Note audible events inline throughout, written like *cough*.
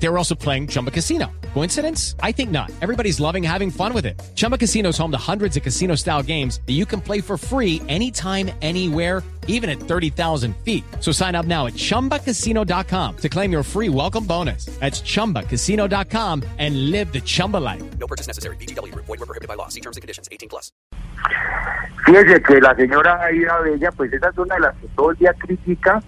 They were also playing Chumba Casino. Coincidence? I think not. Everybody's loving having fun with it. Chumba Casino is home to hundreds of casino style games that you can play for free anytime, anywhere, even at 30,000 feet. So sign up now at chumbacasino.com to claim your free welcome bonus. That's chumbacasino.com and live the Chumba life. No purchase necessary. BGW. Void were prohibited by law. See terms and conditions. 18 plus. Fíjese que la señora Aida Bella, pues esa es una de las que todo el día critica,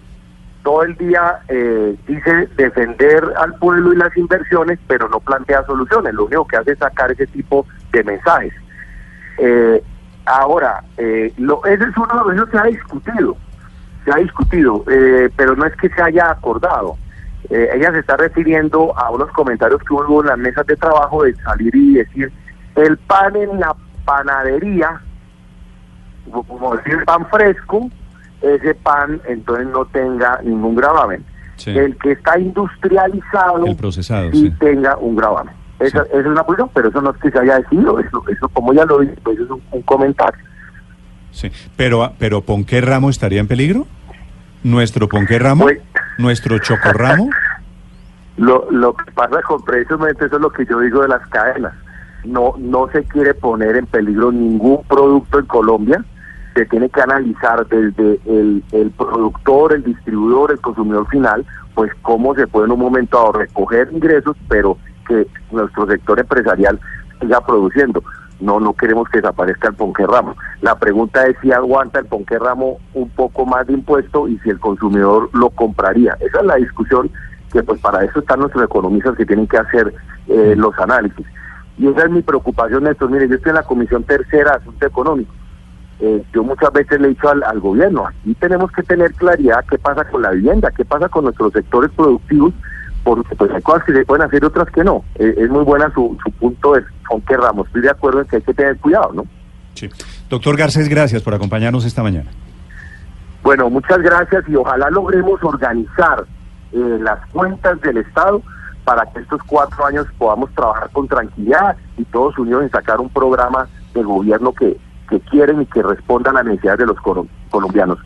todo el día eh, dice defender al pueblo y las inversiones, pero no plantea soluciones. Lo único que hace es sacar ese tipo de mensajes. Eh, ahora, eh, lo, ese es uno de los que se ha discutido, se ha discutido, eh, pero no es que se haya acordado. Eh, ella se está refiriendo a unos comentarios que hubo en las mesas de trabajo de salir y decir el pan en la panadería, como- como decir pan fresco, ese pan entonces no tenga ningún gravamen. Sí. El que está industrializado El procesado, sí sí. tenga un gravamen. Esa, esa es una posición, pero eso no es que se haya decidido, eso, eso como ya lo dice, pues es un, un comentario. Sí. Pero, pero ¿Ponqué Ramo estaría en peligro? ¿Nuestro Ponqué Ramo? Pues- ¿Nuestro Chocorramo? *laughs* Lo, lo que pasa con precisamente eso es lo que yo digo de las cadenas. No, no se quiere poner en peligro ningún producto en Colombia. Se tiene que analizar desde el, el productor, el distribuidor, el consumidor final, pues cómo se puede en un momento recoger ingresos, pero que nuestro sector empresarial siga produciendo. No, no queremos que desaparezca el Ponqué Ramo. La pregunta es si aguanta el Ponqué Ramo un poco más de impuesto y si el consumidor lo compraría. Esa es la discusión que pues para eso están nuestros economistas que tienen que hacer eh, los análisis. Y esa es mi preocupación, Néstor. Mire, yo estoy en la Comisión Tercera de Asuntos Económicos. Eh, yo muchas veces le he dicho al, al gobierno, aquí tenemos que tener claridad qué pasa con la vivienda, qué pasa con nuestros sectores productivos, porque pues hay cosas que se pueden hacer y otras que no. Eh, es muy buena su, su punto de con qué ramos. Estoy de acuerdo en que hay que tener cuidado, ¿no? Sí. Doctor Garcés, gracias por acompañarnos esta mañana. Bueno, muchas gracias y ojalá logremos organizar eh, las cuentas del Estado para que estos cuatro años podamos trabajar con tranquilidad y todos unidos en sacar un programa de gobierno que, que quieren y que responda a las necesidades de los colo- colombianos.